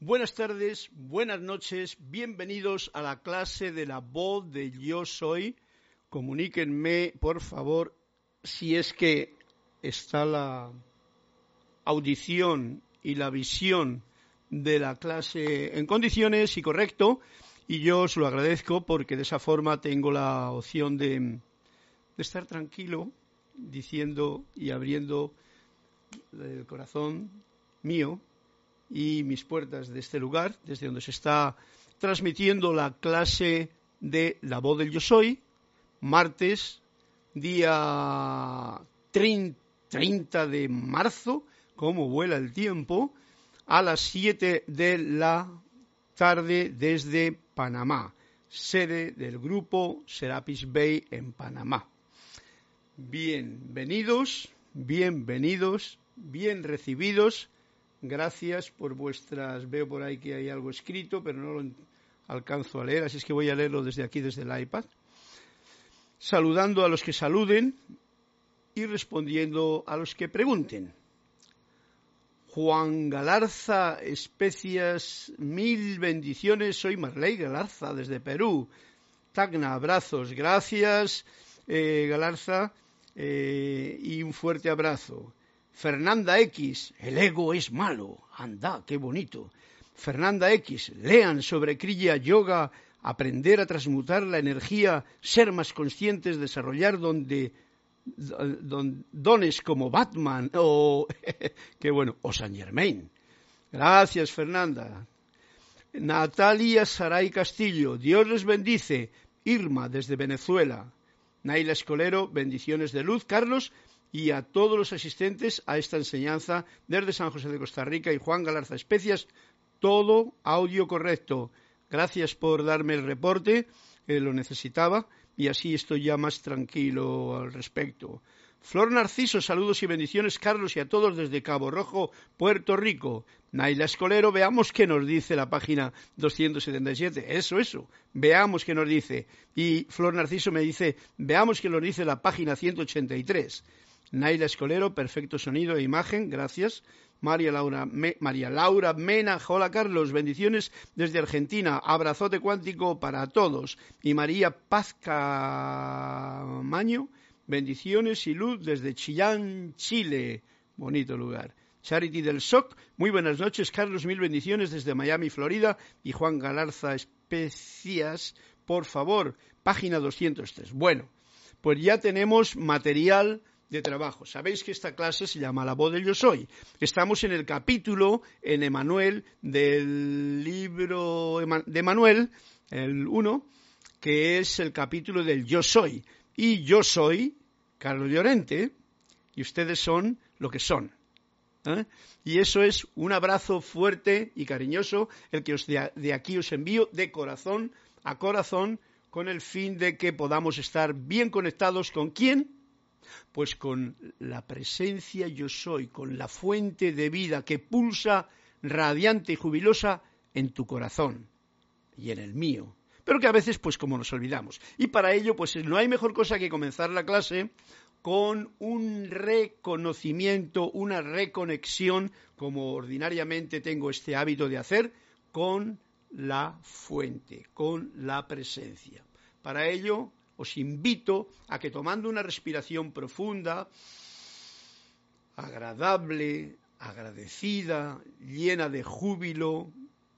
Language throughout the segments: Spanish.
Buenas tardes, buenas noches, bienvenidos a la clase de la voz de Yo Soy. Comuníquenme, por favor, si es que está la audición y la visión de la clase en condiciones y correcto, y yo os lo agradezco porque de esa forma tengo la opción de, de estar tranquilo diciendo y abriendo el corazón mío y mis puertas de este lugar, desde donde se está transmitiendo la clase de La Voz del Yo Soy, martes, día 30 de marzo, como vuela el tiempo, a las 7 de la tarde desde Panamá, sede del grupo Serapis Bay en Panamá. Bienvenidos, bienvenidos, bien recibidos Gracias por vuestras. Veo por ahí que hay algo escrito, pero no lo alcanzo a leer, así es que voy a leerlo desde aquí, desde el iPad. Saludando a los que saluden y respondiendo a los que pregunten. Juan Galarza, especias, mil bendiciones. Soy Marley Galarza desde Perú. Tacna, abrazos. Gracias, eh, Galarza, eh, y un fuerte abrazo. Fernanda X, el ego es malo. Anda, qué bonito. Fernanda X, lean sobre Kriya Yoga, aprender a transmutar la energía, ser más conscientes, desarrollar donde, dones como Batman o, qué bueno, o Saint Germain. Gracias, Fernanda. Natalia Saray Castillo, Dios les bendice. Irma, desde Venezuela. Naila Escolero, bendiciones de luz. Carlos, y a todos los asistentes a esta enseñanza desde San José de Costa Rica y Juan Galarza Especias, todo audio correcto. Gracias por darme el reporte, lo necesitaba y así estoy ya más tranquilo al respecto. Flor Narciso, saludos y bendiciones, Carlos, y a todos desde Cabo Rojo, Puerto Rico. Naila Escolero, veamos qué nos dice la página 277. Eso, eso, veamos qué nos dice. Y Flor Narciso me dice, veamos qué nos dice la página 183. Naila Escolero, perfecto sonido e imagen, gracias. María Laura, María Laura Mena, hola Carlos, bendiciones desde Argentina, abrazote cuántico para todos. Y María Paz Camaño, bendiciones y luz desde Chillán, Chile, bonito lugar. Charity del SOC, muy buenas noches, Carlos, mil bendiciones desde Miami, Florida. Y Juan Galarza Especias, por favor, página 203. Bueno, pues ya tenemos material de trabajo. Sabéis que esta clase se llama La voz del yo soy. Estamos en el capítulo en Emanuel del libro de Emanuel, el 1, que es el capítulo del yo soy. Y yo soy Carlos Llorente y ustedes son lo que son. ¿eh? Y eso es un abrazo fuerte y cariñoso, el que os de, de aquí os envío de corazón a corazón con el fin de que podamos estar bien conectados con quién? Pues con la presencia yo soy, con la fuente de vida que pulsa radiante y jubilosa en tu corazón y en el mío. Pero que a veces, pues como nos olvidamos. Y para ello, pues no hay mejor cosa que comenzar la clase con un reconocimiento, una reconexión, como ordinariamente tengo este hábito de hacer, con la fuente, con la presencia. Para ello, os invito a que tomando una respiración profunda, agradable, agradecida, llena de júbilo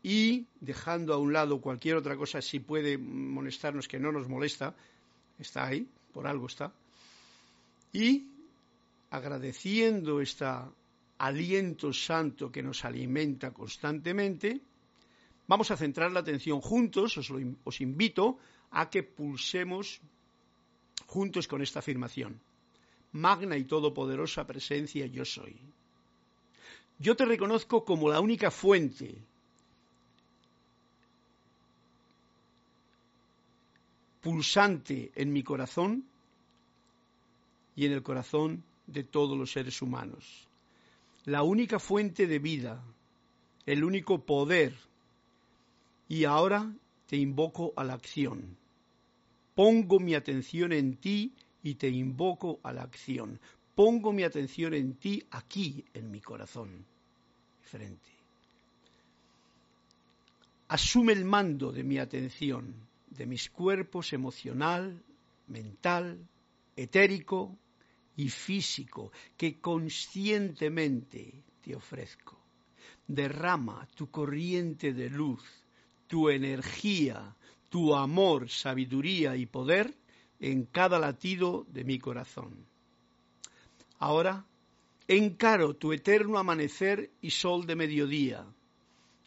y dejando a un lado cualquier otra cosa si puede molestarnos que no nos molesta, está ahí, por algo está, y agradeciendo este aliento santo que nos alimenta constantemente, vamos a centrar la atención juntos, os, os invito a que pulsemos juntos con esta afirmación. Magna y todopoderosa presencia yo soy. Yo te reconozco como la única fuente pulsante en mi corazón y en el corazón de todos los seres humanos. La única fuente de vida, el único poder. Y ahora te invoco a la acción Pongo mi atención en ti y te invoco a la acción. Pongo mi atención en ti aquí, en mi corazón, frente. asume el mando de mi atención, de mis cuerpos emocional, mental, etérico y físico que conscientemente te ofrezco. Derrama tu corriente de luz, tu energía, tu amor, sabiduría y poder en cada latido de mi corazón. Ahora encaro tu eterno amanecer y sol de mediodía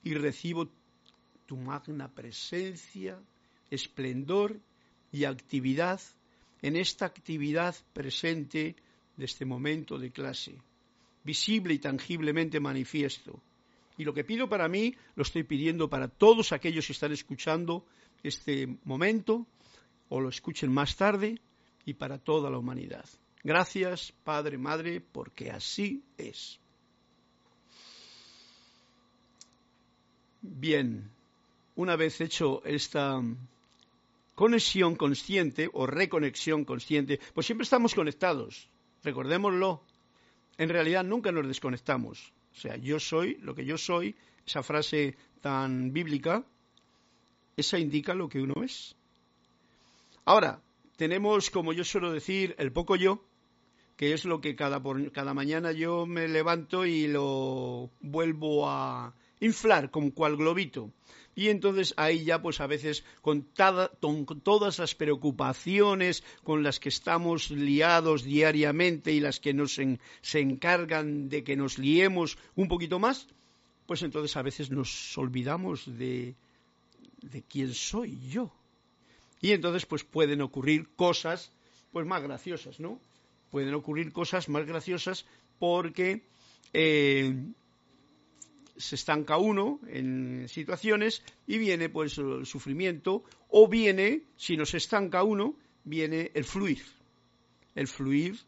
y recibo tu magna presencia, esplendor y actividad en esta actividad presente de este momento de clase, visible y tangiblemente manifiesto. Y lo que pido para mí, lo estoy pidiendo para todos aquellos que están escuchando este momento o lo escuchen más tarde y para toda la humanidad. Gracias, Padre, Madre, porque así es. Bien, una vez hecho esta conexión consciente o reconexión consciente, pues siempre estamos conectados, recordémoslo. En realidad nunca nos desconectamos. O sea, yo soy lo que yo soy, esa frase tan bíblica, esa indica lo que uno es. Ahora, tenemos, como yo suelo decir, el poco yo, que es lo que cada, cada mañana yo me levanto y lo vuelvo a inflar como cual globito. Y entonces ahí ya pues a veces con, todas las preocupaciones con las que estamos liados diariamente y las que nos se encargan de que nos liemos un poquito más, pues entonces a veces nos olvidamos de, de quién soy yo. Y entonces pues pueden ocurrir cosas pues más graciosas, ¿no? Pueden ocurrir cosas más graciosas porque eh, se estanca uno en situaciones y viene pues el sufrimiento o viene, si no se estanca uno, viene el fluir, el fluir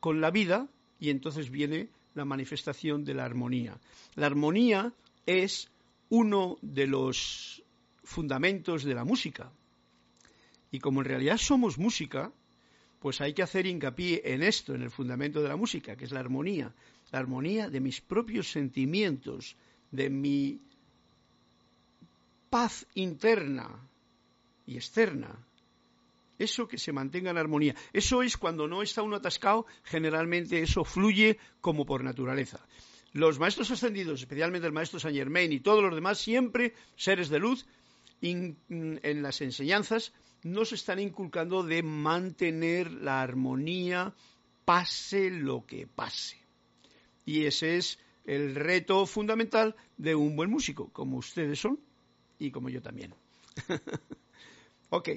con la vida y entonces viene la manifestación de la armonía. La armonía es uno de los fundamentos de la música. Y como en realidad somos música, pues hay que hacer hincapié en esto, en el fundamento de la música, que es la armonía la armonía de mis propios sentimientos, de mi paz interna y externa. Eso que se mantenga en armonía. Eso es cuando no está uno atascado, generalmente eso fluye como por naturaleza. Los maestros ascendidos, especialmente el maestro Saint Germain y todos los demás, siempre seres de luz, en las enseñanzas nos están inculcando de mantener la armonía pase lo que pase. Y ese es el reto fundamental de un buen músico, como ustedes son y como yo también. ok,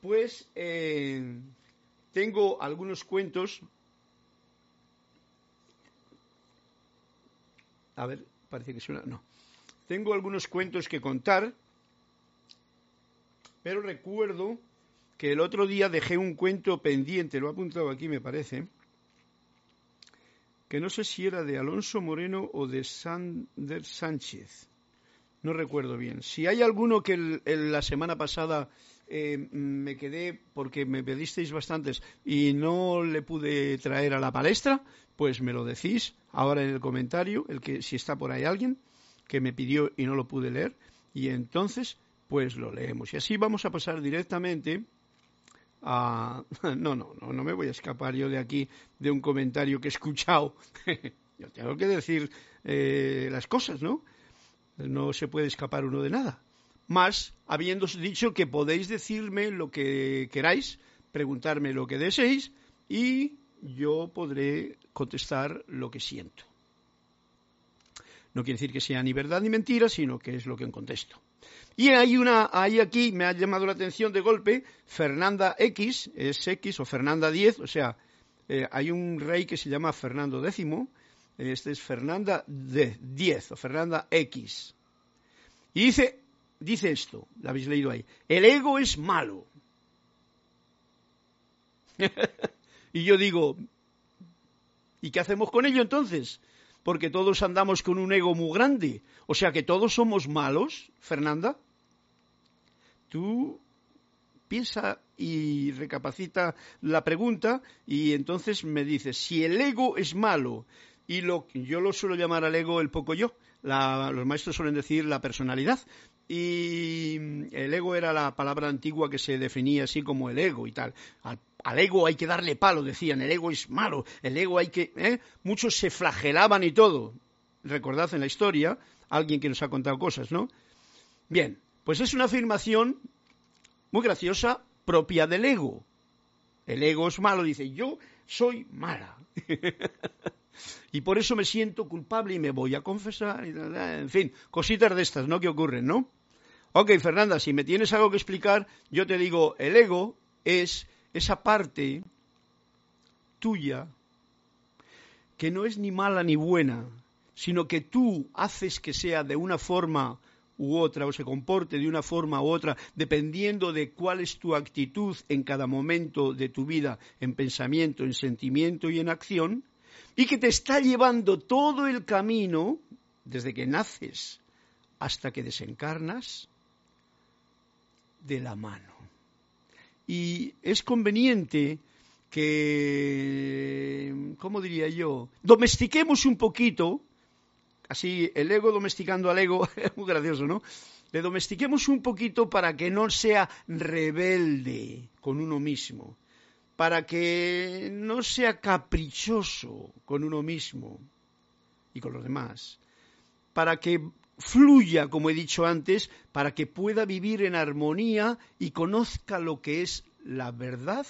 pues eh, tengo algunos cuentos. A ver, parece que suena. No. Tengo algunos cuentos que contar, pero recuerdo que el otro día dejé un cuento pendiente, lo he apuntado aquí, me parece que no sé si era de Alonso Moreno o de Sander Sánchez. No recuerdo bien. Si hay alguno que la semana pasada eh, me quedé porque me pedisteis bastantes y no le pude traer a la palestra, pues me lo decís ahora en el comentario, el que si está por ahí alguien que me pidió y no lo pude leer, y entonces pues lo leemos. Y así vamos a pasar directamente no, no, no, no me voy a escapar yo de aquí de un comentario que he escuchado. yo tengo que decir eh, las cosas, ¿no? No se puede escapar uno de nada. Más, habiendo dicho que podéis decirme lo que queráis, preguntarme lo que deseéis y yo podré contestar lo que siento. No quiere decir que sea ni verdad ni mentira, sino que es lo que contesto. Y hay una, hay aquí, me ha llamado la atención de golpe, Fernanda X, es X o Fernanda 10, o sea, eh, hay un rey que se llama Fernando X, este es Fernanda X o Fernanda X. Y dice, dice esto, lo habéis leído ahí, el ego es malo. y yo digo, ¿y qué hacemos con ello entonces? Porque todos andamos con un ego muy grande. O sea que todos somos malos, Fernanda tú piensa y recapacita la pregunta y entonces me dices, si el ego es malo y lo yo lo suelo llamar al ego el poco yo, los maestros suelen decir la personalidad. Y el ego era la palabra antigua que se definía así como el ego y tal. Al, ego hay que darle palo, decían, el ego es malo, el ego hay que... ¿eh? Muchos se flagelaban y todo. Recordad en la historia, alguien que nos ha contado cosas, ¿no? Bien, pues es una afirmación muy graciosa propia del ego. El ego es malo, dice, yo soy mala. y por eso me siento culpable y me voy a confesar. En fin, cositas de estas, ¿no? Que ocurren, ¿no? Ok, Fernanda, si me tienes algo que explicar, yo te digo, el ego es esa parte tuya que no es ni mala ni buena, sino que tú haces que sea de una forma u otra o se comporte de una forma u otra dependiendo de cuál es tu actitud en cada momento de tu vida, en pensamiento, en sentimiento y en acción, y que te está llevando todo el camino desde que naces hasta que desencarnas de la mano. Y es conveniente que, ¿cómo diría yo?, domestiquemos un poquito así el ego domesticando al ego, muy gracioso, ¿no? Le domestiquemos un poquito para que no sea rebelde con uno mismo, para que no sea caprichoso con uno mismo y con los demás, para que fluya, como he dicho antes, para que pueda vivir en armonía y conozca lo que es la verdad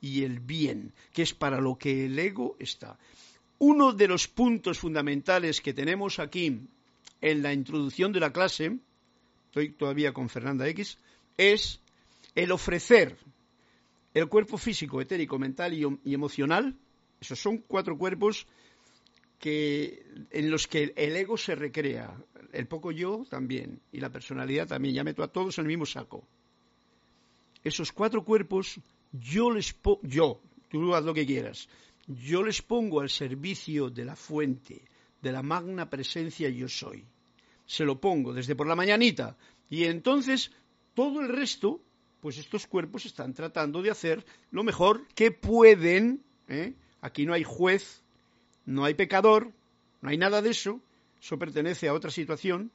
y el bien, que es para lo que el ego está. Uno de los puntos fundamentales que tenemos aquí en la introducción de la clase, estoy todavía con Fernanda X, es el ofrecer el cuerpo físico, etérico, mental y, emocional. Esos son cuatro cuerpos que, en los que el ego se recrea, el poco yo también, y la personalidad también. Ya meto a todos en el mismo saco. Esos cuatro cuerpos, yo les pongo, yo, tú haz lo que quieras, yo les pongo al servicio de la fuente, de la magna presencia yo soy. Se lo pongo desde por la mañanita. Y entonces todo el resto, pues estos cuerpos están tratando de hacer lo mejor que pueden. ¿eh? Aquí no hay juez, no hay pecador, no hay nada de eso. Eso pertenece a otra situación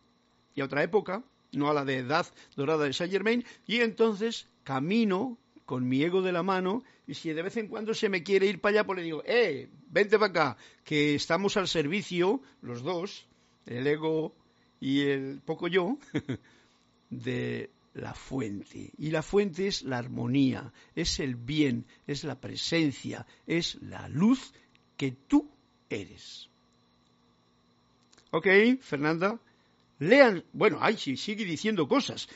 y a otra época, no a la de edad dorada de Saint Germain. Y entonces camino con mi ego de la mano y si de vez en cuando se me quiere ir para allá, pues le digo, eh, vente para acá, que estamos al servicio, los dos, el ego y el poco yo, de la fuente. Y la fuente es la armonía, es el bien, es la presencia, es la luz que tú eres. ¿Ok, Fernanda? Lean, bueno, ay, sí, sigue diciendo cosas.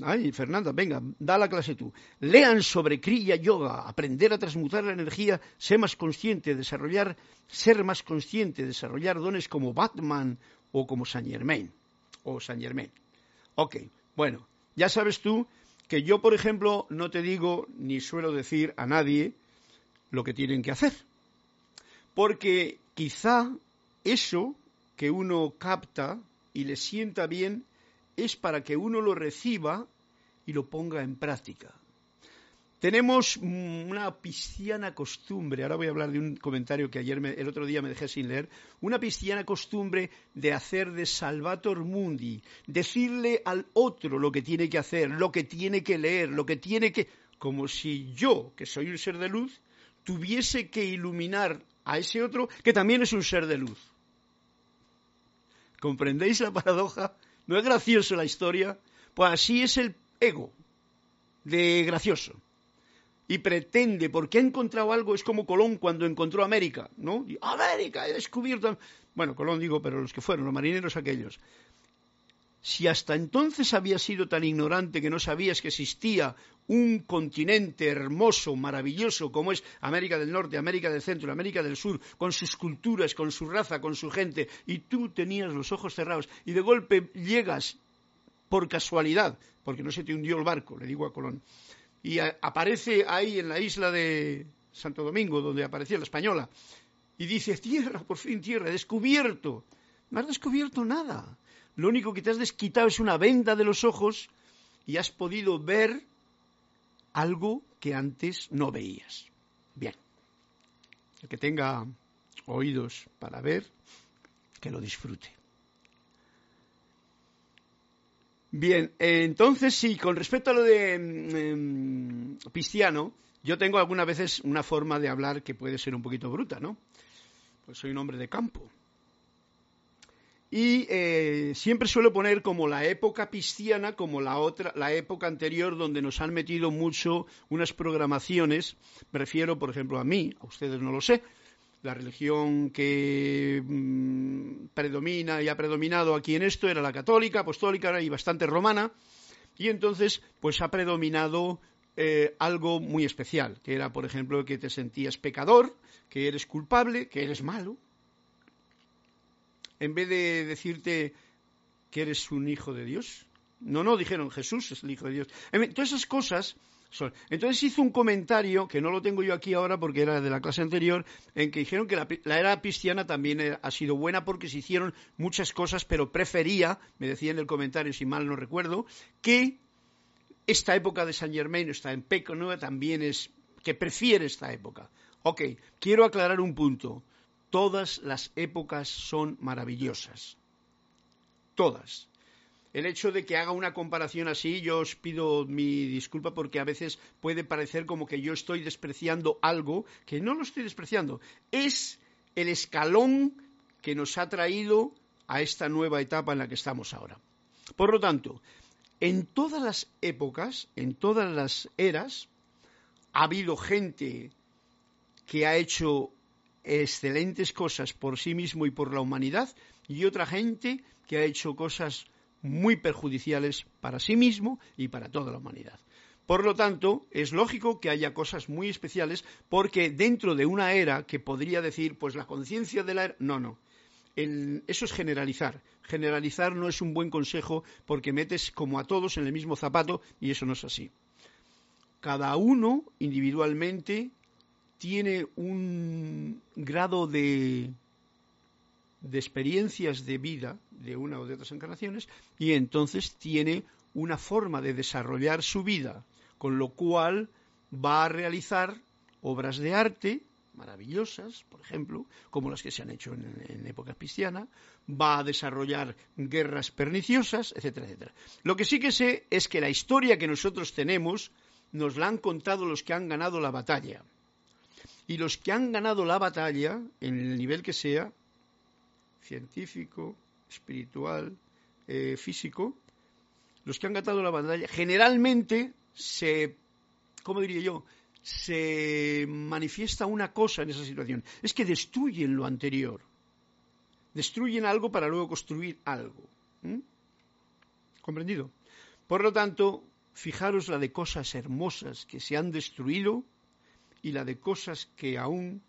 Ay, Fernanda, venga, da la clase tú. Lean sobre Kriya Yoga, aprender a transmutar la energía, ser más consciente, desarrollar, ser más consciente, desarrollar dones como Batman o como Saint Germain. O Saint Germain. Ok, bueno, ya sabes tú que yo, por ejemplo, no te digo ni suelo decir a nadie lo que tienen que hacer. Porque quizá eso que uno capta y le sienta bien es para que uno lo reciba y lo ponga en práctica. Tenemos una pisciana costumbre, ahora voy a hablar de un comentario que ayer el otro día me dejé sin leer, una pisciana costumbre de hacer de salvator mundi, decirle al otro lo que tiene que hacer, lo que tiene que leer, lo que tiene que como si yo, que soy un ser de luz, tuviese que iluminar a ese otro que también es un ser de luz. ¿Comprendéis la paradoja? ¿No es gracioso la historia? Pues así es el ego de gracioso. Y pretende, porque ha encontrado algo, es como Colón cuando encontró América, ¿no? América, he descubierto. Bueno, Colón digo, pero los que fueron, los marineros aquellos. Si hasta entonces había sido tan ignorante que no sabías que existía un continente hermoso, maravilloso, como es América del Norte, América del Centro, América del Sur, con sus culturas, con su raza, con su gente, y tú tenías los ojos cerrados, y de golpe llegas por casualidad, porque no se te hundió el barco, le digo a Colón, y aparece ahí en la isla de Santo Domingo, donde aparecía la española, y dice, tierra, por fin tierra, descubierto. No has descubierto nada. Lo único que te has desquitado es una venda de los ojos y has podido ver algo que antes no veías. Bien, el que tenga oídos para ver, que lo disfrute. Bien, entonces sí, con respecto a lo de mm, Pistiano, yo tengo algunas veces una forma de hablar que puede ser un poquito bruta, ¿no? Pues soy un hombre de campo. Y eh, siempre suelo poner como la época pistiana, como la otra, la época anterior donde nos han metido mucho unas programaciones. Me refiero, por ejemplo, a mí, a ustedes no lo sé, la religión que mm, predomina y ha predominado aquí en esto era la católica, apostólica y bastante romana, y entonces pues ha predominado eh, algo muy especial, que era, por ejemplo, que te sentías pecador, que eres culpable, que eres malo, en vez de decirte que eres un hijo de Dios. No, no, dijeron Jesús es el hijo de Dios. Todas esas cosas entonces hizo un comentario, que no lo tengo yo aquí ahora porque era de la clase anterior, en que dijeron que la, era cristiana también ha sido buena porque se hicieron muchas cosas, pero prefería, me decía en el comentario, si mal no recuerdo, que esta época de San Germain, está en Peco Nueva, también es, que prefiere esta época. Ok, quiero aclarar un punto. Todas las épocas son maravillosas. Todas el hecho de que haga una comparación así, yo os pido mi disculpa porque a veces puede parecer como que yo estoy despreciando algo que no lo estoy despreciando. Es el escalón que nos ha traído a esta nueva etapa en la que estamos ahora. Por lo tanto, en todas las épocas, en todas las eras, ha habido gente que ha hecho excelentes cosas por sí mismo y por la humanidad y otra gente que ha hecho cosas muy perjudiciales para sí mismo y para toda la humanidad. Por lo tanto, es lógico que haya cosas muy especiales porque dentro de una era que podría decir, pues la conciencia de la era... No, no. eso es generalizar. Generalizar no es un buen consejo porque metes como a todos en el mismo zapato y eso no es así. Cada uno individualmente tiene un grado de de experiencias de vida de una o de otras encarnaciones y entonces tiene una forma de desarrollar su vida, con lo cual va a realizar obras de arte maravillosas, por ejemplo, como las que se han hecho en, en, época cristiana, va a desarrollar guerras perniciosas, etcétera, etcétera. Lo que sí que sé es que la historia que nosotros tenemos nos la han contado los que han ganado la batalla. Y los que han ganado la batalla, en el nivel que sea, científico, espiritual, eh, físico, los que han ganado la batalla, generalmente se, ¿cómo diría yo? Se manifiesta una cosa en esa situación. Es que destruyen lo anterior. Destruyen algo para luego construir algo. ¿Comprendido? Por lo tanto, fijaros la de cosas hermosas que se han destruido y la de cosas que aún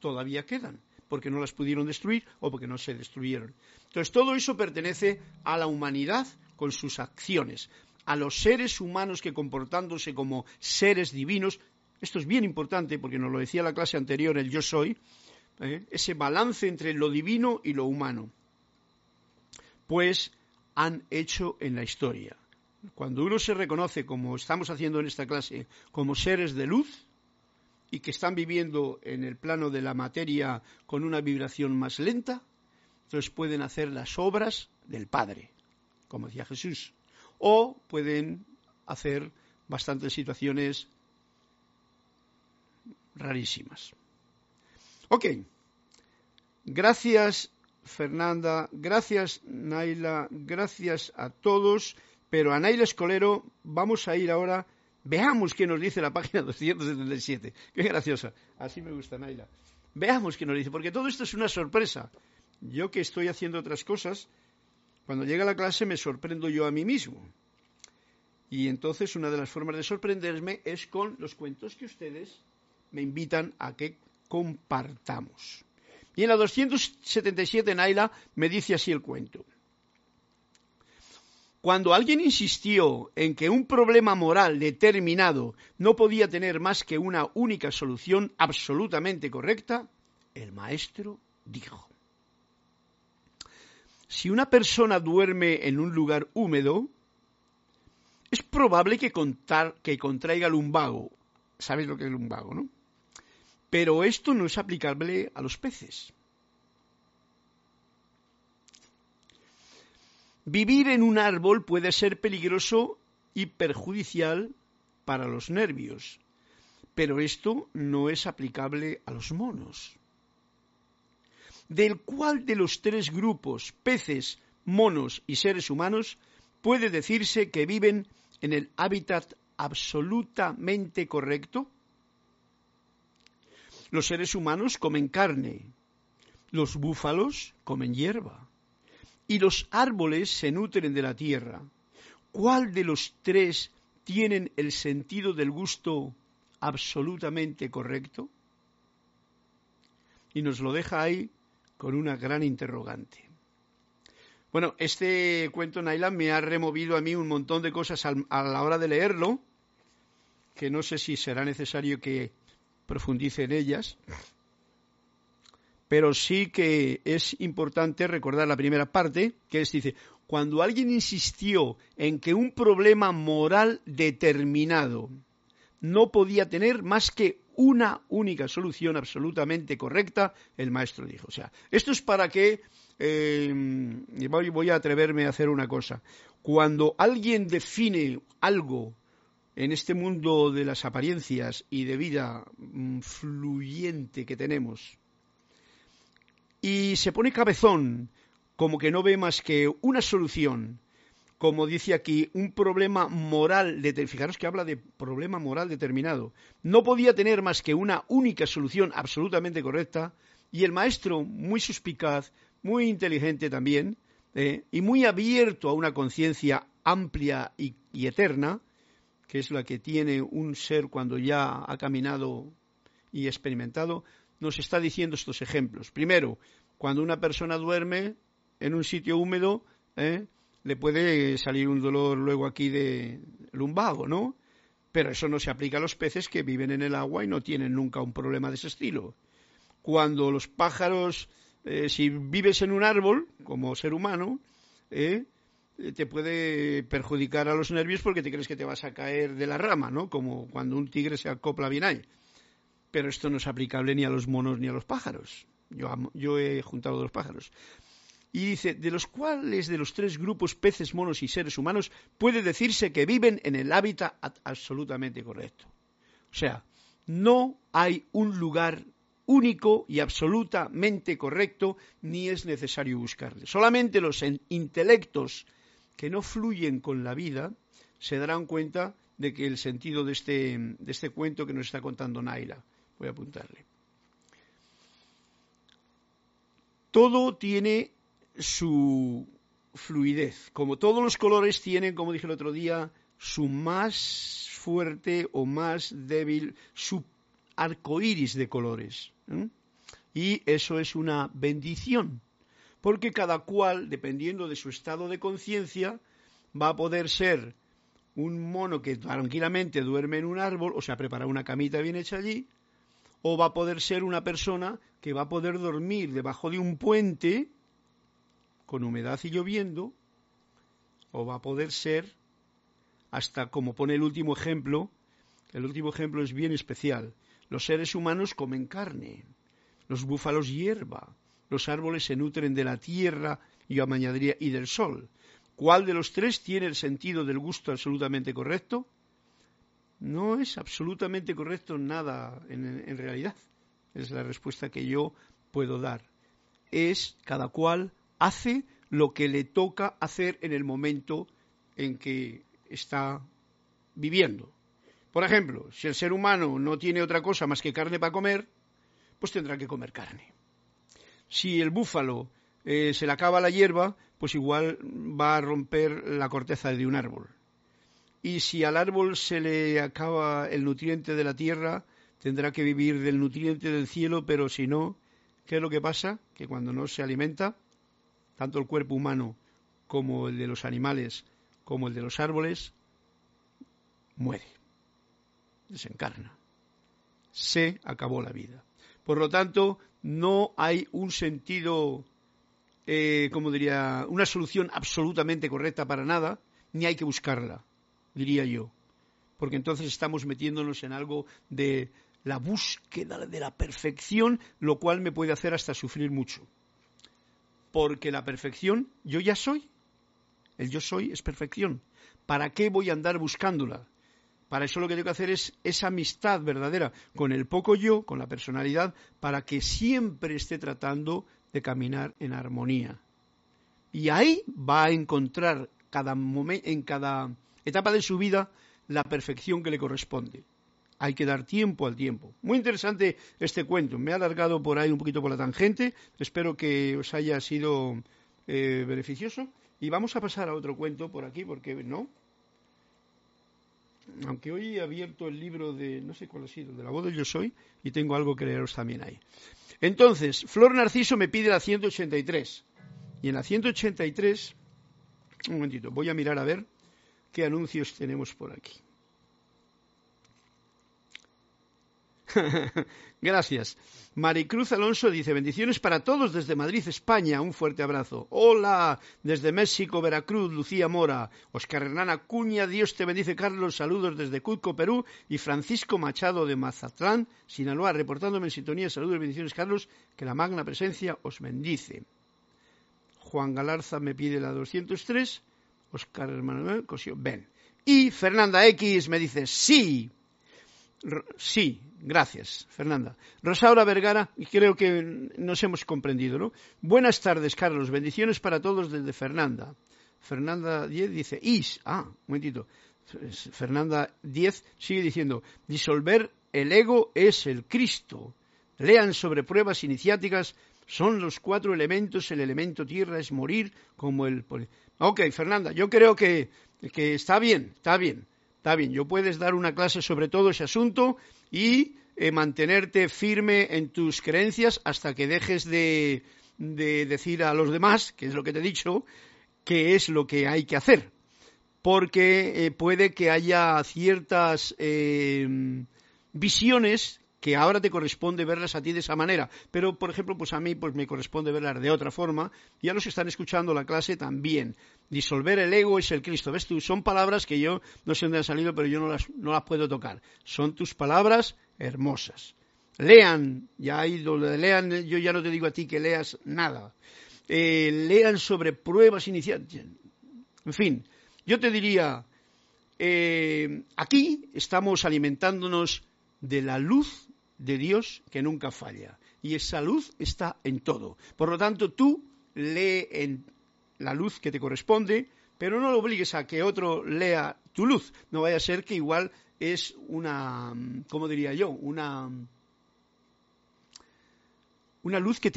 todavía quedan porque no las pudieron destruir o porque no se destruyeron. Entonces, todo eso pertenece a la humanidad con sus acciones, a los seres humanos que comportándose como seres divinos, esto es bien importante porque nos lo decía la clase anterior, el yo soy, ¿eh? ese balance entre lo divino y lo humano, pues han hecho en la historia. Cuando uno se reconoce, como estamos haciendo en esta clase, como seres de luz, y que están viviendo en el plano de la materia con una vibración más lenta, entonces pueden hacer las obras del Padre, como decía Jesús, o pueden hacer bastantes situaciones rarísimas. Ok, gracias Fernanda, gracias Naila, gracias a todos, pero a Naila Escolero vamos a ir ahora Veamos qué nos dice la página 277. Qué graciosa. Así me gusta, Naila. Veamos qué nos dice, porque todo esto es una sorpresa. Yo que estoy haciendo otras cosas, cuando llega la clase me sorprendo yo a mí mismo. Y entonces una de las formas de sorprenderme es con los cuentos que ustedes me invitan a que compartamos. Y en la 277 Naila me dice así el cuento. Cuando alguien insistió en que un problema moral determinado no podía tener más que una única solución absolutamente correcta, el maestro dijo, si una persona duerme en un lugar húmedo, es probable que, que contraiga lumbago. ¿Sabes lo que es lumbago, no? Pero esto no es aplicable a los peces. Vivir en un árbol puede ser peligroso y perjudicial para los nervios, pero esto no es aplicable a los monos. ¿Del cual de los tres grupos, peces, monos y seres humanos, puede decirse que viven en el hábitat absolutamente correcto? Los seres humanos comen carne, los búfalos comen hierba y los árboles se nutren de la tierra. ¿Cuál de los tres tienen el sentido del gusto absolutamente correcto? Y nos lo deja ahí con una gran interrogante. Bueno, este cuento, Naila, me ha removido a mí un montón de cosas a la hora de leerlo, que no sé si será necesario que profundice en ellas, pero sí que es importante recordar la primera parte, que es, dice, cuando alguien insistió en que un problema moral determinado no podía tener más que una única solución absolutamente correcta, el maestro dijo. O sea, esto es para que eh, voy, a atreverme a hacer una cosa. Cuando alguien define algo en este mundo de las apariencias y de vida mm, fluyente que tenemos, y se pone cabezón, como que no ve más que una solución, como dice aquí, un problema moral, fijaros que habla de problema moral determinado, no podía tener más que una única solución absolutamente correcta, y el maestro, muy suspicaz, muy inteligente también, eh, y muy abierto a una conciencia amplia y, eterna, que es la que tiene un ser cuando ya ha caminado y experimentado, nos está diciendo estos ejemplos. Primero, cuando una persona duerme en un sitio húmedo, eh, le puede salir un dolor luego aquí de lumbago, ¿no? Pero eso no se aplica a los peces que viven en el agua y no tienen nunca un problema de ese estilo. Cuando los pájaros, eh, si vives en un árbol, como ser humano, eh, te puede perjudicar a los nervios porque te crees que te vas a caer de la rama, ¿no? Como cuando un tigre se acopla bien ahí. Pero esto no es aplicable ni a los monos ni a los pájaros. Yo, yo he juntado dos pájaros y dice, de los cuales de los tres grupos peces, monos y seres humanos puede decirse que viven en el hábitat absolutamente correcto. O sea, no hay un lugar único y absolutamente correcto, ni es necesario buscarle. Solamente los intelectos que no fluyen con la vida se darán cuenta de que el sentido de este, de este cuento que nos está contando Naira, voy a apuntarle. Todo tiene su fluidez. Como todos los colores tienen, como dije el otro día, su más fuerte o más débil, su arco iris de colores. Y eso es una bendición, porque cada cual, dependiendo de su estado de conciencia, va a poder ser un mono que tranquilamente duerme en un árbol, o sea, prepara una camita bien hecha allí, o va a poder ser una persona que va a poder dormir debajo de un puente con humedad y lloviendo, o va a poder ser hasta como pone el último ejemplo, el último ejemplo es bien especial. Los seres humanos comen carne, los búfalos hierba, los árboles se nutren de la tierra y añadiría y del sol. ¿Cuál de los tres tiene el sentido del gusto absolutamente correcto? No es absolutamente correcto nada en, realidad. Es la respuesta que yo puedo dar. Es cada cual hace lo que le toca hacer en el momento en que está viviendo. Por ejemplo, si el ser humano no tiene otra cosa más que carne para comer, pues tendrá que comer carne. Si el búfalo eh, se le acaba la hierba, pues igual va a romper la corteza de un árbol. Y si al árbol se le acaba el nutriente de la tierra, tendrá que vivir del nutriente del cielo, pero si no, ¿qué es lo que pasa? Que cuando no se alimenta, tanto el cuerpo humano como el de los animales, como el de los árboles, muere, desencarna. Se acabó la vida. Por lo tanto, no hay un sentido, eh, como diría, una solución absolutamente correcta para nada, ni hay que buscarla, diría yo. Porque entonces estamos metiéndonos en algo de la búsqueda de la perfección, lo cual me puede hacer hasta sufrir mucho porque la perfección yo ya soy. El yo soy es perfección. ¿Para qué voy a andar buscándola? Para eso lo que tengo que hacer es esa amistad verdadera con el poco yo, con la personalidad, para que siempre esté tratando de caminar en armonía. Y ahí va a encontrar cada en cada etapa de su vida la perfección que le corresponde. Hay que dar tiempo al tiempo. Muy interesante este cuento. Me ha alargado por ahí un poquito por la tangente. Espero que os haya sido eh, beneficioso. Y vamos a pasar a otro cuento por aquí, porque no, aunque hoy he abierto el libro de, no sé cuál ha sido, de la voz yo soy, y tengo algo que leeros también ahí. Entonces, Flor Narciso me pide la 183. Y en la 183, un momentito, voy a mirar a ver qué anuncios tenemos por aquí. Gracias. Maricruz Alonso dice, bendiciones para todos desde Madrid, España. Un fuerte abrazo. Hola, desde México, Veracruz, Lucía Mora. Oscar Hernán Acuña, Dios te bendice, Carlos. Saludos desde Cuzco, Perú. Y Francisco Machado de Mazatlán, Sinaloa, reportándome en sintonía. Saludos y bendiciones, Carlos. Que la magna presencia os bendice. Juan Galarza me pide la 203. Oscar Manuel Cosio, ven. Y Fernanda X me dice, sí, sí, gracias, Fernanda. Rosaura Vergara, creo que nos hemos comprendido, ¿no? Buenas tardes, Carlos. Bendiciones para todos desde Fernanda. Fernanda 10 dice, is, ah, un momentito. Fernanda 10 sigue diciendo, disolver el ego es el Cristo. Lean sobre pruebas iniciáticas, son los cuatro elementos, el elemento tierra es morir como el... Ok, Fernanda, yo creo que, que está bien, está bien. Está bien, yo puedes dar una clase sobre todo ese asunto y eh, mantenerte firme en tus creencias hasta que dejes de, decir a los demás, que es lo que te he dicho, qué es lo que hay que hacer. Porque eh, puede que haya ciertas eh, visiones que ahora te corresponde verlas a ti de esa manera, pero por ejemplo, pues a mí pues me corresponde verlas de otra forma y a los que están escuchando la clase también. Disolver el ego es el Cristo. ¿Ves tú? Son palabras que yo no sé dónde han salido, pero yo no las, no las puedo tocar. Son tus palabras hermosas. Lean, ya ahí donde lean, yo ya no te digo a ti que leas nada. Eh, lean sobre pruebas iniciales. En fin, yo te diría, eh, aquí estamos alimentándonos de la luz de Dios que nunca falla. Y esa luz está en todo. Por lo tanto, tú lee en la luz que te corresponde, pero no lo obligues a que otro lea tu luz. No vaya a ser que igual es una, ¿cómo diría yo? Una, una luz que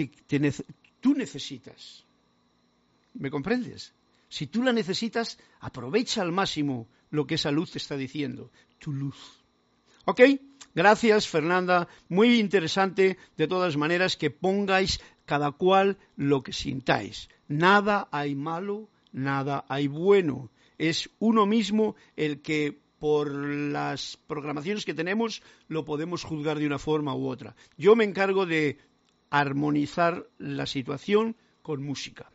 tú necesitas. ¿Me comprendes? Si tú la necesitas, aprovecha al máximo lo que esa luz te está diciendo, tu luz. ¿Ok? Gracias, Fernanda. Muy interesante, de todas maneras, que pongáis cada cual lo que sintáis. Nada hay malo, nada hay bueno. Es uno mismo el que por las programaciones que tenemos lo podemos juzgar de una forma u otra. Yo me encargo de armonizar la situación con música.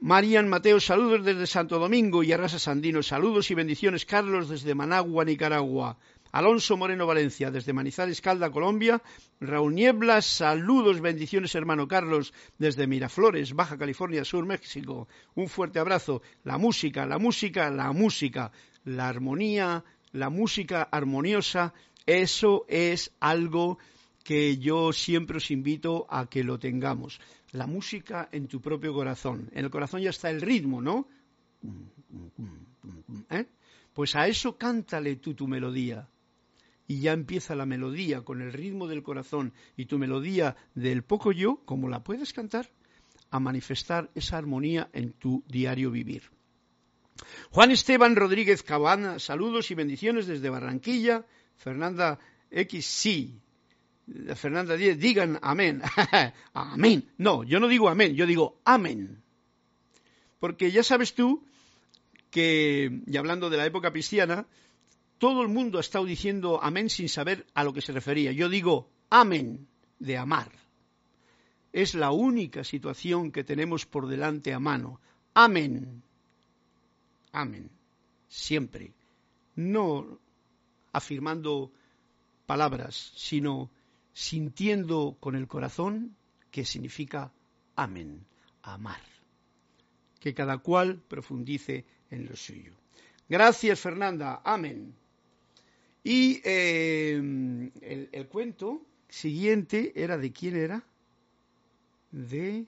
Marian Mateo, saludos desde Santo Domingo y Arrasa Sandino, saludos y bendiciones. Carlos desde Managua, Nicaragua. Alonso Moreno Valencia, desde Manizales, Calda, Colombia. Raúl Niebla, saludos, bendiciones, hermano Carlos, desde Miraflores, Baja California Sur, México. Un fuerte abrazo. La música, la música, la música, la armonía, la música armoniosa, eso es algo que yo siempre os invito a que lo tengamos. La música en tu propio corazón. En el corazón ya está el ritmo, ¿no? ¿Eh? Pues a eso cántale tú tu melodía y ya empieza la melodía con el ritmo del corazón y tu melodía del poco yo, como la puedes cantar, a manifestar esa armonía en tu diario vivir. Juan Esteban Rodríguez Cabana, saludos y bendiciones desde Barranquilla. Fernanda X, sí. Fernanda Díez, digan amén. amén. No, yo no digo amén, yo digo amén. Porque ya sabes tú que, y hablando de la época cristiana, todo el mundo ha estado diciendo amén sin saber a lo que se refería. Yo digo amén de amar. Es la única situación que tenemos por delante a mano. Amén. Amén. Siempre. No afirmando palabras, sino sintiendo con el corazón que significa amén, amar. que cada cual profundice en lo suyo. Gracias, Fernanda. Amén. Y eh, el, el cuento siguiente era de quién era? De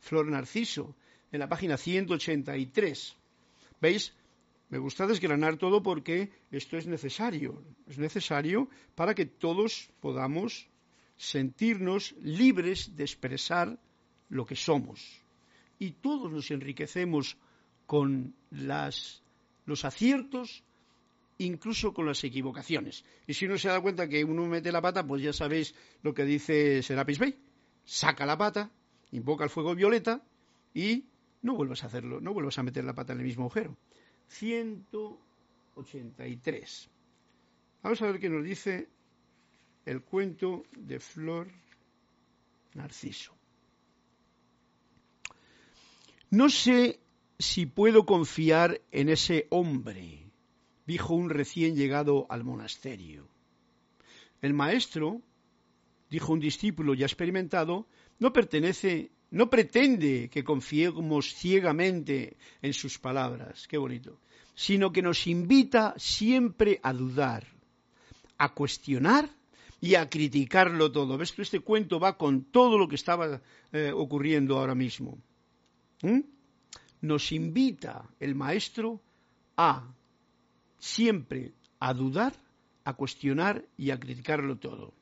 Flor Narciso, en la página 183. ¿Veis? Me gusta desgranar todo porque esto es necesario. Es necesario para que todos podamos sentirnos libres de expresar lo que somos. Y todos nos enriquecemos con las, los aciertos, incluso con las equivocaciones. Y si uno se da cuenta que uno mete la pata, pues ya sabéis lo que dice Serapis Bey. Saca la pata, invoca el fuego violeta y no vuelvas a hacerlo, no vuelvas a meter la pata en el mismo agujero. 183. Vamos a ver qué nos dice el cuento de Flor Narciso. No sé si puedo confiar en ese hombre, dijo un recién llegado al monasterio. El maestro, dijo un discípulo ya experimentado, no pertenece no pretende que confiemos ciegamente en sus palabras, qué bonito, sino que nos invita siempre a dudar, a cuestionar y a criticarlo todo. ¿Ves este cuento va con todo lo que estaba eh, ocurriendo ahora mismo? ¿Mm? Nos invita el maestro a siempre a dudar, a cuestionar y a criticarlo todo.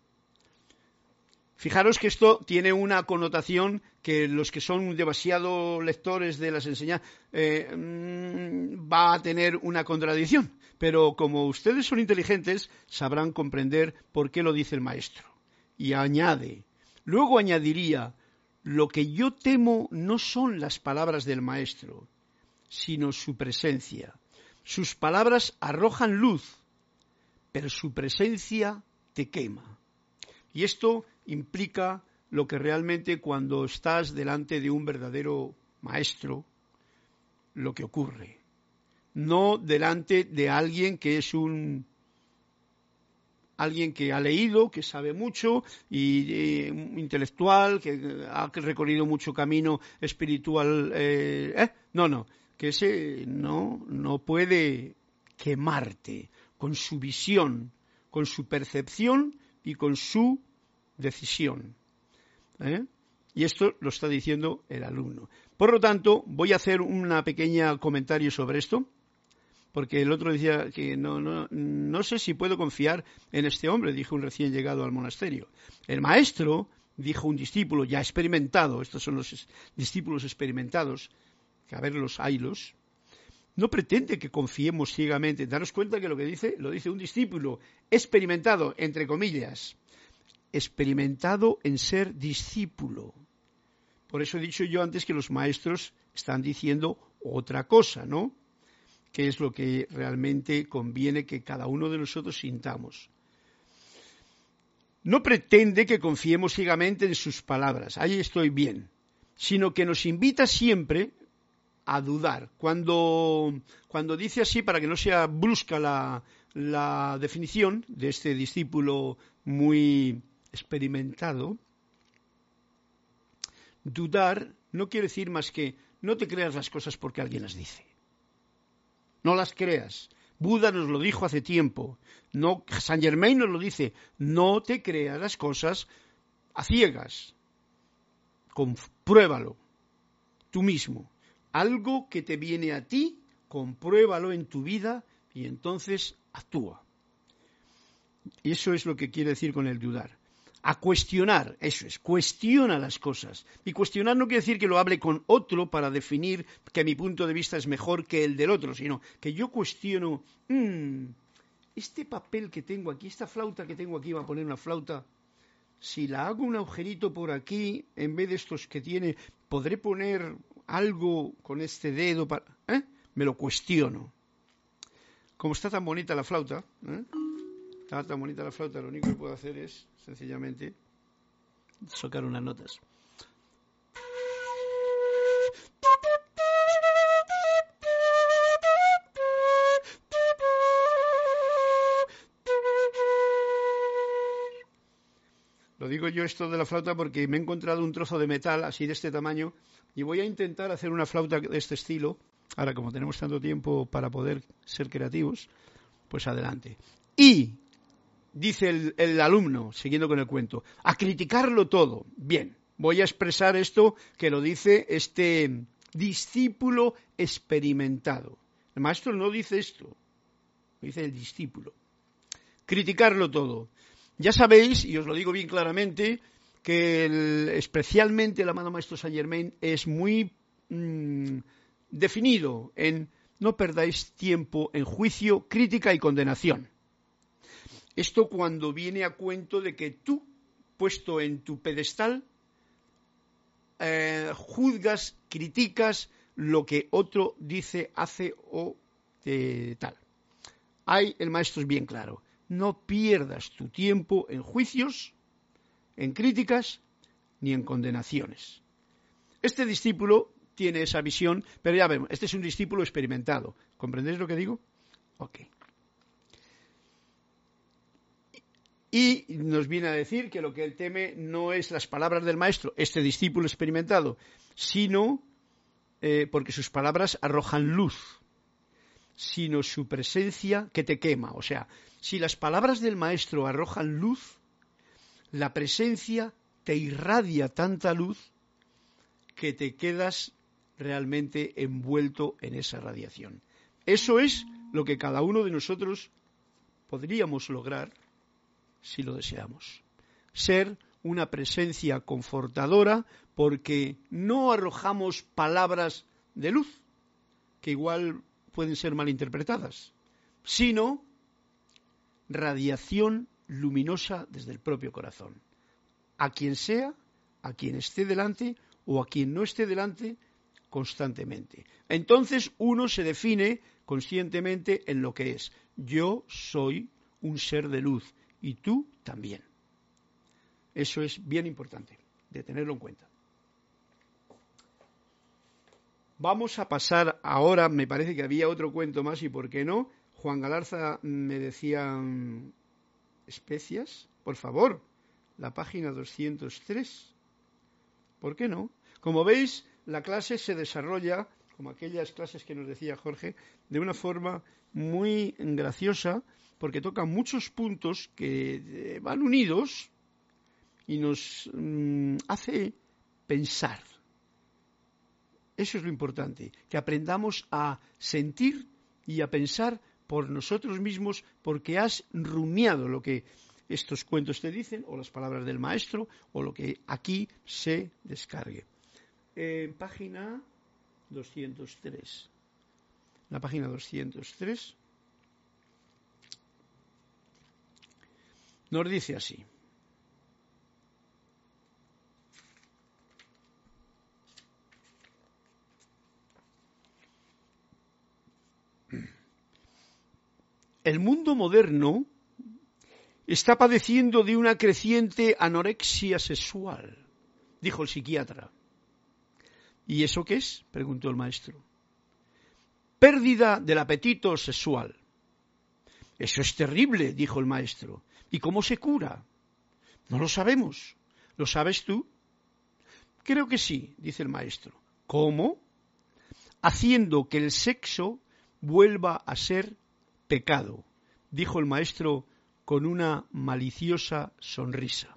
Fijaros que esto tiene una connotación que los que son demasiado lectores de las enseñanzas eh, mm, va a tener una contradicción. Pero como ustedes son inteligentes, sabrán comprender por qué lo dice el maestro. Y añade, luego añadiría, lo que yo temo no son las palabras del maestro, sino su presencia. Sus palabras arrojan luz, pero su presencia te quema. Y esto implica lo que realmente cuando estás delante de un verdadero maestro, lo que ocurre. No delante de alguien que es un alguien que ha leído, que sabe mucho y eh, intelectual, que ha recorrido mucho camino espiritual. Eh, ¿eh? No, no, que ese no, no puede quemarte con su visión, con su percepción y con su decisión. ¿eh? Y esto lo está diciendo el alumno. Por lo tanto, voy a hacer un pequeño comentario sobre esto, porque el otro decía que no, no, no sé si puedo confiar en este hombre, dijo un recién llegado al monasterio. El maestro, dijo un discípulo ya experimentado, estos son los discípulos experimentados, a ver los haylos, no pretende que confiemos ciegamente. Daros cuenta que lo que dice lo dice un discípulo experimentado, entre comillas experimentado en ser discípulo. Por eso he dicho yo antes que los maestros están diciendo otra cosa, ¿no? Que es lo que realmente conviene que cada uno de nosotros sintamos. No pretende que confiemos ciegamente en sus palabras, ahí estoy bien, sino que nos invita siempre a dudar. Cuando, cuando dice así, para que no sea brusca la, la definición de este discípulo muy experimentado, dudar no quiere decir más que no te creas las cosas porque alguien las dice. No las creas. Buda nos lo dijo hace tiempo. No, Saint Germain nos lo dice. No te creas las cosas a ciegas. Compruébalo tú mismo. Algo que te viene a ti, compruébalo en tu vida y entonces actúa. Y eso es lo que quiere decir con el dudar a cuestionar, eso es, cuestiona las cosas. Y cuestionar no quiere decir que lo hable con otro para definir que mi punto de vista es mejor que el del otro, sino que yo cuestiono, mm, este papel que tengo aquí, esta flauta que tengo aquí, va a poner una flauta, si la hago un agujerito por aquí, en vez de estos que tiene, ¿podré poner algo con este dedo para...? ¿eh? Me lo cuestiono. Como está tan bonita la flauta, ¿eh? está tan bonita la flauta, lo único que puedo hacer es sencillamente sacar unas notas. Lo digo yo esto de la flauta porque me he encontrado un trozo de metal así de este tamaño, y voy a intentar hacer una flauta de este estilo. Ahora, como tenemos tanto tiempo para poder ser creativos, pues adelante. Y, dice el, alumno, siguiendo con el cuento, a criticarlo todo. Bien, voy a expresar esto que lo dice este discípulo experimentado. El maestro no dice esto, dice el discípulo. Criticarlo todo. Ya sabéis, y os lo digo bien claramente, que especialmente el amado Maestro Saint Germain es muy mm, definido en no perdáis tiempo en juicio, crítica y condenación. Esto cuando viene a cuento de que tú, puesto en tu pedestal, eh, juzgas, criticas lo que otro dice, hace o eh, tal. Hay, el maestro es bien claro, no pierdas tu tiempo en juicios, en críticas ni en condenaciones. Este discípulo tiene esa visión, pero ya vemos, este es un discípulo experimentado. ¿Comprendéis lo que digo? Ok. Y nos viene a decir que lo que él teme no es las palabras del maestro, este discípulo experimentado, sino eh, porque sus palabras arrojan luz, sino su presencia que te quema. O sea, si las palabras del maestro arrojan luz, la presencia te irradia tanta luz que te quedas realmente envuelto en esa radiación. Eso es lo que cada uno de nosotros podríamos lograr si lo deseamos. Ser una presencia confortadora porque no arrojamos palabras de luz, que igual pueden ser malinterpretadas, sino radiación luminosa desde el propio corazón. A quien sea, a quien esté delante o a quien no esté delante, constantemente. Entonces uno se define conscientemente en lo que es. Yo soy un ser de luz y tú también. Eso es bien importante de tenerlo en cuenta. Vamos a pasar ahora, me parece que había otro cuento más y por qué no. Juan Galarza me decía especias, por favor, la página 203. ¿Por qué no? Como veis, la clase se desarrolla, como aquellas clases que nos decía Jorge, de una forma muy graciosa, porque toca muchos puntos que eh, van unidos y nos mm, hace pensar. Eso es lo importante, que aprendamos a sentir y a pensar por nosotros mismos porque has rumiado lo que estos cuentos te dicen, o las palabras del maestro, o lo que aquí se descargue. En página 203. La página 203 nos dice así. El mundo moderno está padeciendo de una creciente anorexia sexual, dijo el psiquiatra. ¿Y eso qué es? preguntó el maestro. Pérdida del apetito sexual. Eso es terrible, dijo el maestro. ¿Y cómo se cura? No lo sabemos. ¿Lo sabes tú? Creo que sí, dice el maestro. ¿Cómo? Haciendo que el sexo vuelva a ser pecado, dijo el maestro con una maliciosa sonrisa.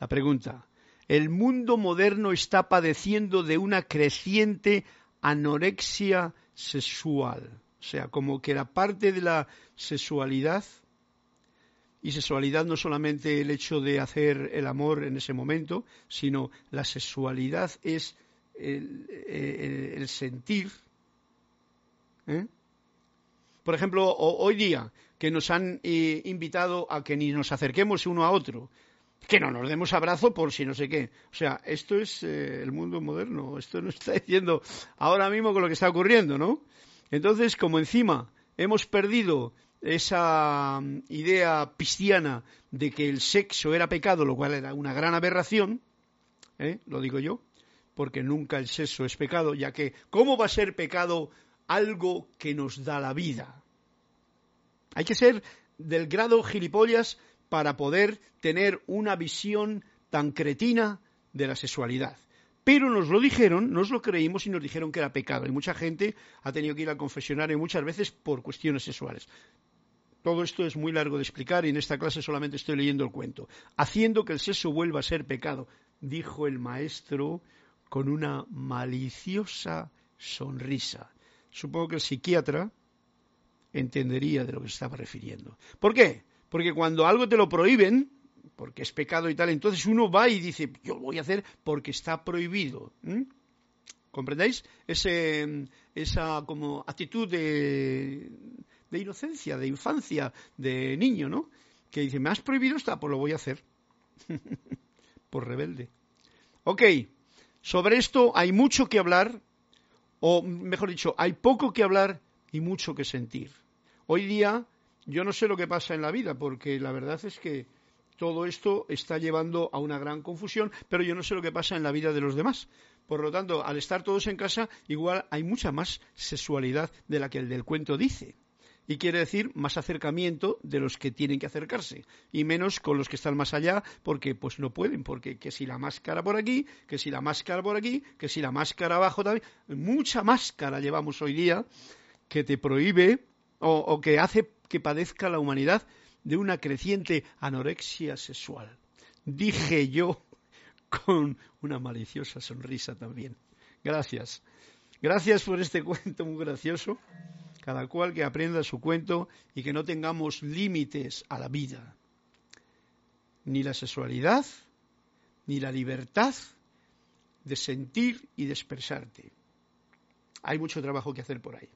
La pregunta, el mundo moderno está padeciendo de una creciente anorexia sexual, o sea, como que la parte de la sexualidad, y sexualidad no solamente el hecho de hacer el amor en ese momento, sino la sexualidad es el, sentir. ¿eh? Por ejemplo, hoy día, que nos han eh, invitado a que ni nos acerquemos uno a otro, que no nos demos abrazo por si no sé qué. O sea, esto es eh, el mundo moderno, esto nos está diciendo ahora mismo con lo que está ocurriendo, ¿no? Entonces, como encima hemos perdido esa mm, idea cristiana de que el sexo era pecado, lo cual era una gran aberración, lo digo yo, porque nunca el sexo es pecado, ya que ¿cómo va a ser pecado algo que nos da la vida? Hay que ser del grado gilipollas para poder tener una visión tan cretina de la sexualidad. Pero nos lo dijeron, nos lo creímos y nos dijeron que era pecado. Y mucha gente ha tenido que ir al confesionario muchas veces por cuestiones sexuales. Todo esto es muy largo de explicar y en esta clase solamente estoy leyendo el cuento. Haciendo que el sexo vuelva a ser pecado, dijo el maestro con una maliciosa sonrisa. Supongo que el psiquiatra entendería de lo que se estaba refiriendo. ¿Por qué? Porque cuando algo te lo prohíben, porque es pecado y tal, entonces uno va y dice, yo lo voy a hacer porque está prohibido. ¿Comprendéis? esa como actitud de, de inocencia, de infancia, de niño, ¿no? Que dice, me has prohibido esta, pues lo voy a hacer. Por rebelde. Ok, sobre esto hay mucho que hablar, o mejor dicho, hay poco que hablar y mucho que sentir. Hoy día yo no sé lo que pasa en la vida, porque la verdad es que todo esto está llevando a una gran confusión, pero yo no sé lo que pasa en la vida de los demás. Por lo tanto, al estar todos en casa, igual hay mucha más sexualidad de la que el del cuento dice. Y quiere decir más acercamiento de los que tienen que acercarse y menos con los que están más allá porque pues no pueden, porque que si la máscara por aquí, que si la máscara por aquí, que si la máscara abajo también, mucha máscara llevamos hoy día que te prohíbe o, o que hace que padezca la humanidad de una creciente anorexia sexual. Dije yo con una maliciosa sonrisa también. Gracias. Gracias por este cuento muy gracioso. Cada cual que aprenda su cuento y que no tengamos límites a la vida. Ni la sexualidad, ni la libertad de sentir y de expresarte. Hay mucho trabajo que hacer por ahí.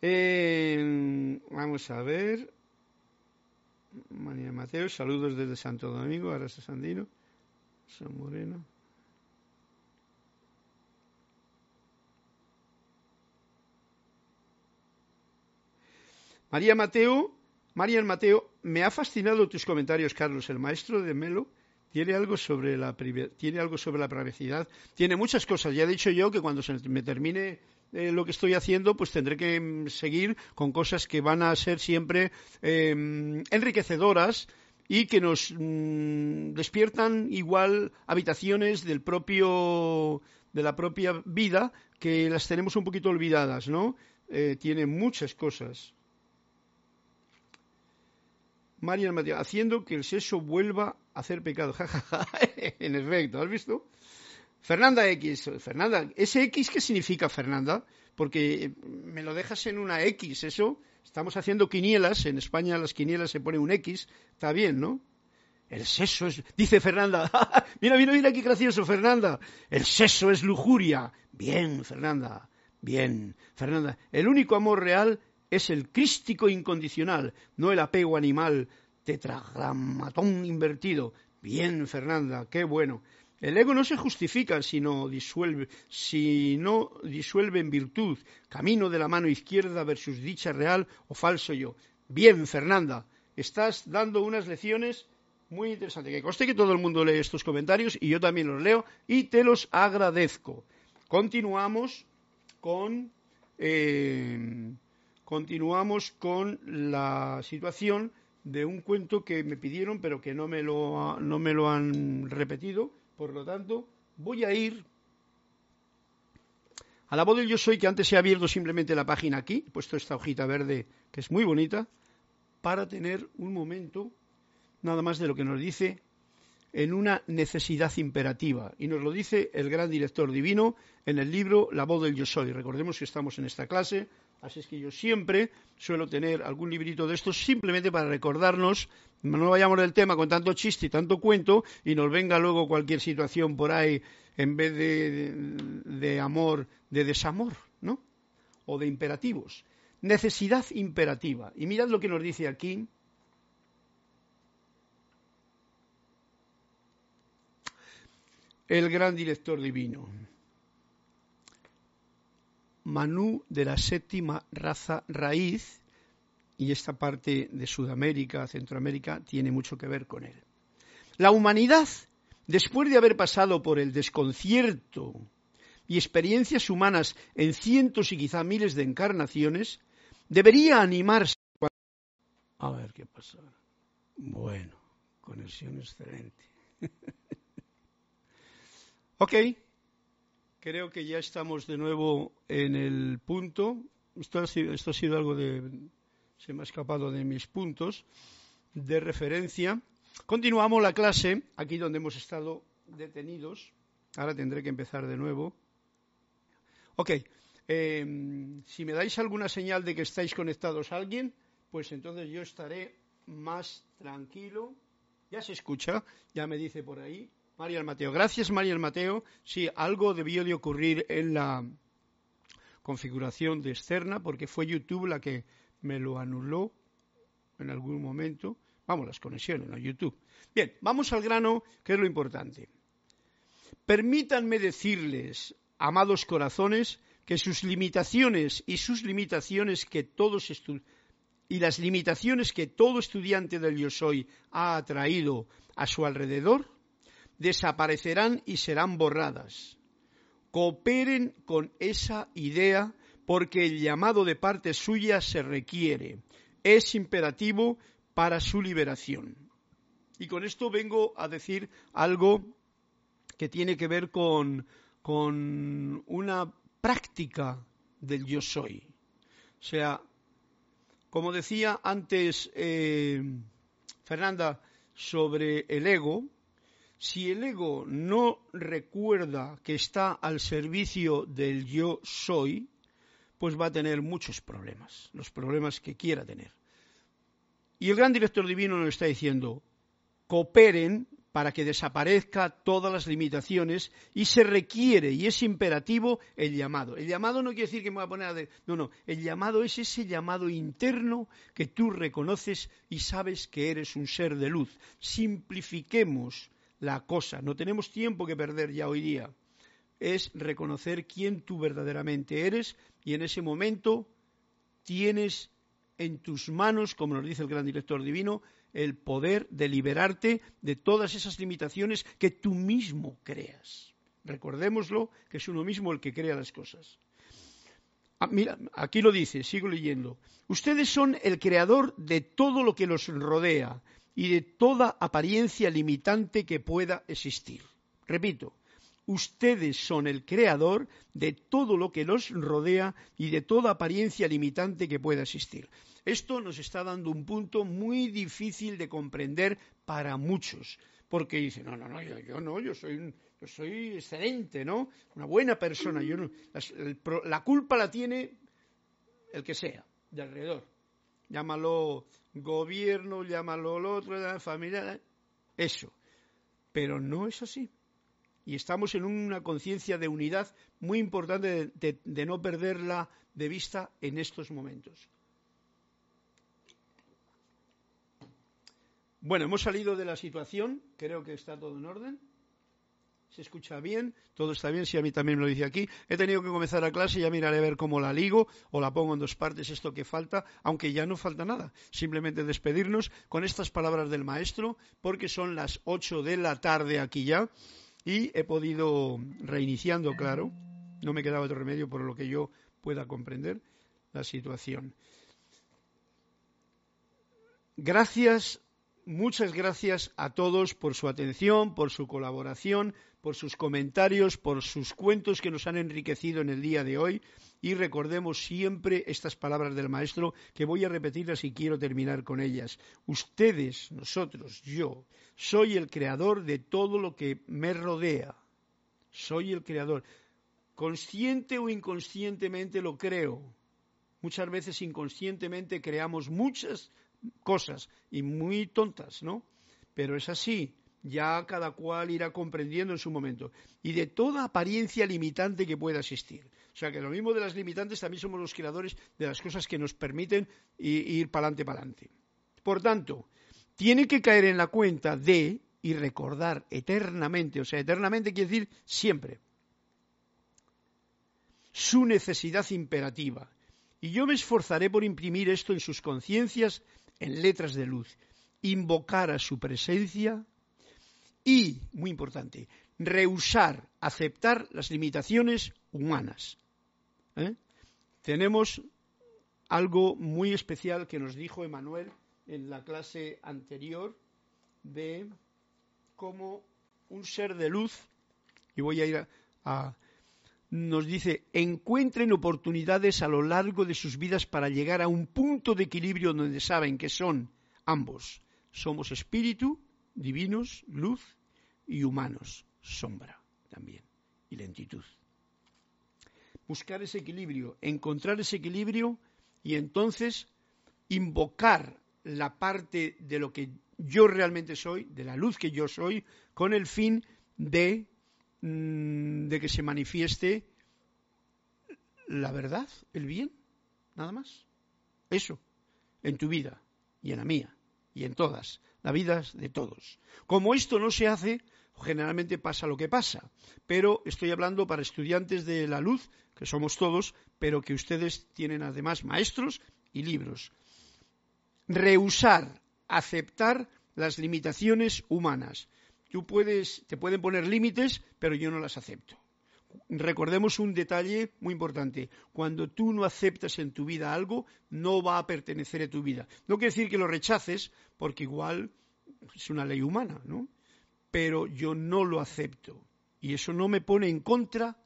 Eh, vamos a ver. María Mateo, saludos desde Santo Domingo, Arasa Sandino, San Moreno. María Mateo, María Mateo, me ha fascinado tus comentarios, Carlos. El maestro de Melo tiene algo sobre la tiene algo sobre la privacidad. Tiene muchas cosas. Ya he dicho yo que cuando se me termine eh, lo que estoy haciendo, pues tendré que mm, seguir con cosas que van a ser siempre em, enriquecedoras y que nos mm, despiertan igual habitaciones del propio de la propia vida que las tenemos un poquito olvidadas, ¿no? Eh, tiene muchas cosas. Marian Mateo, haciendo que el sexo vuelva a hacer pecado. en efecto, ¿has visto? Fernanda X, Fernanda, ¿ese X qué significa Fernanda? Porque me lo dejas en una X, eso. Estamos haciendo quinielas, en España las quinielas se pone un X, está bien, ¿no? El sexo es, dice Fernanda, mira, mira, mira qué gracioso, Fernanda. El sexo es lujuria. Bien, Fernanda, bien. Fernanda, el único amor real es el crístico incondicional, no el apego animal tetragramatón invertido. Bien, Fernanda, qué bueno. El ego no se justifica, sino disuelve, sino disuelve en virtud, camino de la mano izquierda versus dicha real o falso yo. Bien, Fernanda, estás dando unas lecciones muy interesantes. Que conste que todo el mundo lee estos comentarios y yo también los leo y te los agradezco. Continuamos con, eh, continuamos con la situación de un cuento que me pidieron pero que no me lo, no me lo han repetido por lo tanto, voy a ir a la voz del yo soy, que antes he abierto simplemente la página aquí, he puesto esta hojita verde que es muy bonita, para tener un momento nada más de lo que nos dice en una necesidad imperativa. Y nos lo dice el gran director divino en el libro La voz del yo soy. Recordemos que estamos en esta clase, así es que yo siempre suelo tener algún librito de estos simplemente para recordarnos no vayamos del tema con tanto chiste y tanto cuento y nos venga luego cualquier situación por ahí en vez de, de, amor, de desamor, ¿no? O de imperativos. Necesidad imperativa. Y mirad lo que nos dice aquí. El gran director divino. Manú de la séptima raza raíz y esta parte de Sudamérica, Centroamérica, tiene mucho que ver con él. La humanidad, después de haber pasado por el desconcierto y experiencias humanas en cientos y quizá miles de encarnaciones, debería animarse A ver qué pasa. Bueno, conexión excelente. ok, creo que ya estamos de nuevo en el punto. Esto ha sido, esto ha sido algo de... Se me ha escapado de mis puntos de referencia. Continuamos la clase, aquí donde hemos estado detenidos. Ahora tendré que empezar de nuevo. Ok, eh, si me dais alguna señal de que estáis conectados a alguien, pues entonces yo estaré más tranquilo. Ya se escucha, ya me dice por ahí. María Mateo. Gracias, María Mateo. Sí, algo debió de ocurrir en la configuración de externa, porque fue YouTube la que me lo anuló en algún momento. Vamos, las conexiones, no YouTube. Bien, vamos al grano, que es lo importante. Permítanme decirles, amados corazones, que sus limitaciones y sus limitaciones que todos y las limitaciones que todo estudiante del yo soy ha atraído a su alrededor desaparecerán y serán borradas. Cooperen con esa idea porque el llamado de parte suya se requiere, es imperativo para su liberación. Y con esto vengo a decir algo que tiene que ver con, con una práctica del yo soy. O sea, como decía antes eh, Fernanda sobre el ego, si el ego no recuerda que está al servicio del yo soy, pues va a tener muchos problemas, los problemas que quiera tener. Y el gran director divino nos está diciendo, cooperen para que desaparezca todas las limitaciones y se requiere y es imperativo el llamado. El llamado no quiere decir que me voy a poner a... No, no, el llamado es ese llamado interno que tú reconoces y sabes que eres un ser de luz. Simplifiquemos la cosa, no tenemos tiempo que perder ya hoy día. Es reconocer quién tú verdaderamente eres y en ese momento tienes en tus manos, como nos dice el gran director divino, el poder de liberarte de todas esas limitaciones que tú mismo creas. Recordémoslo, que es uno mismo el que crea las cosas. Ah, mira, aquí lo dice, sigo leyendo. Ustedes son el creador de todo lo que los rodea y de toda apariencia limitante que pueda existir. Repito, ustedes son el creador de todo lo que los rodea y de toda apariencia limitante que pueda existir. Esto nos está dando un punto muy difícil de comprender para muchos, porque dicen, no, no, no, yo, no, yo soy, yo soy excelente, ¿no? Una buena persona, yo no, la, culpa la tiene el que sea, de alrededor. Llámalo gobierno, llámalo lo otro, la familia, eso. Pero no es así. Y estamos en una conciencia de unidad muy importante de no perderla de vista en estos momentos. Bueno, hemos salido de la situación, creo que está todo en orden. Se escucha bien, todo está bien, si a mí también me lo dice aquí. He tenido que comenzar la clase, ya miraré a ver cómo la ligo o la pongo en dos partes, esto que falta, aunque ya no falta nada. Simplemente despedirnos con estas palabras del maestro, porque son las ocho de la tarde aquí ya, y he podido, reiniciando, claro, no me quedaba otro remedio por lo que yo pueda comprender la situación. Gracias muchas gracias a todos por su atención, por su colaboración, por sus comentarios, por sus cuentos que nos han enriquecido en el día de hoy. Y recordemos siempre estas palabras del Maestro que voy a repetirlas y quiero terminar con ellas. Ustedes, nosotros, yo, soy el creador de todo lo que me rodea. Soy el creador. Consciente o inconscientemente lo creo. Muchas veces inconscientemente creamos muchas cosas y muy tontas, ¿no? Pero es así, ya cada cual irá comprendiendo en su momento. Y de toda apariencia limitante que pueda existir. O sea que lo mismo de las limitantes, también somos los creadores de las cosas que nos permiten ir para adelante, para adelante. Por tanto, tiene que caer en la cuenta de y recordar eternamente, o sea, eternamente quiere decir siempre, su necesidad imperativa. Y yo me esforzaré por imprimir esto en sus conciencias en letras de luz, invocar a su presencia y, muy importante, rehusar aceptar las limitaciones humanas. ¿eh? Tenemos algo muy especial que nos dijo Emanuel en la clase anterior de cómo un ser de luz, y voy a ir a, nos dice, encuentren oportunidades a lo largo de sus vidas para llegar a un punto de equilibrio donde saben que son ambos. Somos espíritu, divinos, luz y humanos, sombra también, y lentitud. Buscar ese equilibrio, encontrar ese equilibrio y entonces invocar la parte de lo que yo realmente soy, de la luz que yo soy, con el fin de, mm, de que se manifieste la verdad, el bien, nada más. Eso, en tu vida y en la mía y en todas, las vidas de todos. Como esto no se hace, generalmente pasa lo que pasa, pero estoy hablando para estudiantes de la luz, que somos todos, pero que ustedes tienen además maestros y libros. Rehusar, aceptar las limitaciones humanas. Tú puedes, te pueden poner límites, pero yo no las acepto. Recordemos un detalle muy importante. Cuando tú no aceptas en tu vida algo, no va a pertenecer a tu vida. No quiere decir que lo rechaces, porque igual es una ley humana, ¿no? Pero yo no lo acepto. Y eso no me pone en contra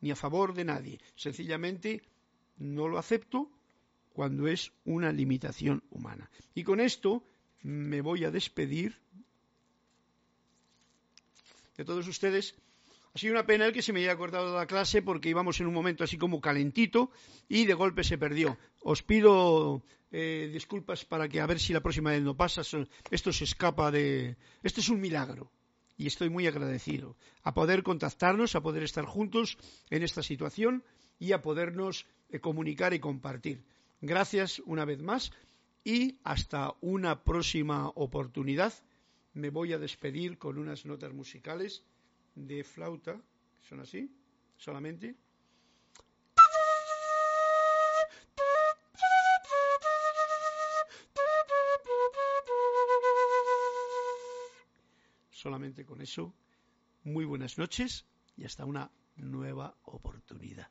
ni a favor de nadie. Sencillamente no lo acepto cuando es una limitación humana. Y con esto me voy a despedir de todos ustedes. Ha sido una pena el que se me haya cortado la clase porque íbamos en un momento así como calentito y de golpe se perdió. Os pido eh, disculpas para que a ver si la próxima vez no pasa. Esto se escapa de. Esto es un milagro y estoy muy agradecido a poder contactarnos, a poder estar juntos en esta situación y a podernos eh, comunicar y compartir. Gracias una vez más y hasta una próxima oportunidad. Me voy a despedir con unas notas musicales de flauta. ¿Son así? Solamente. Solamente con eso. Muy buenas noches y hasta una nueva oportunidad.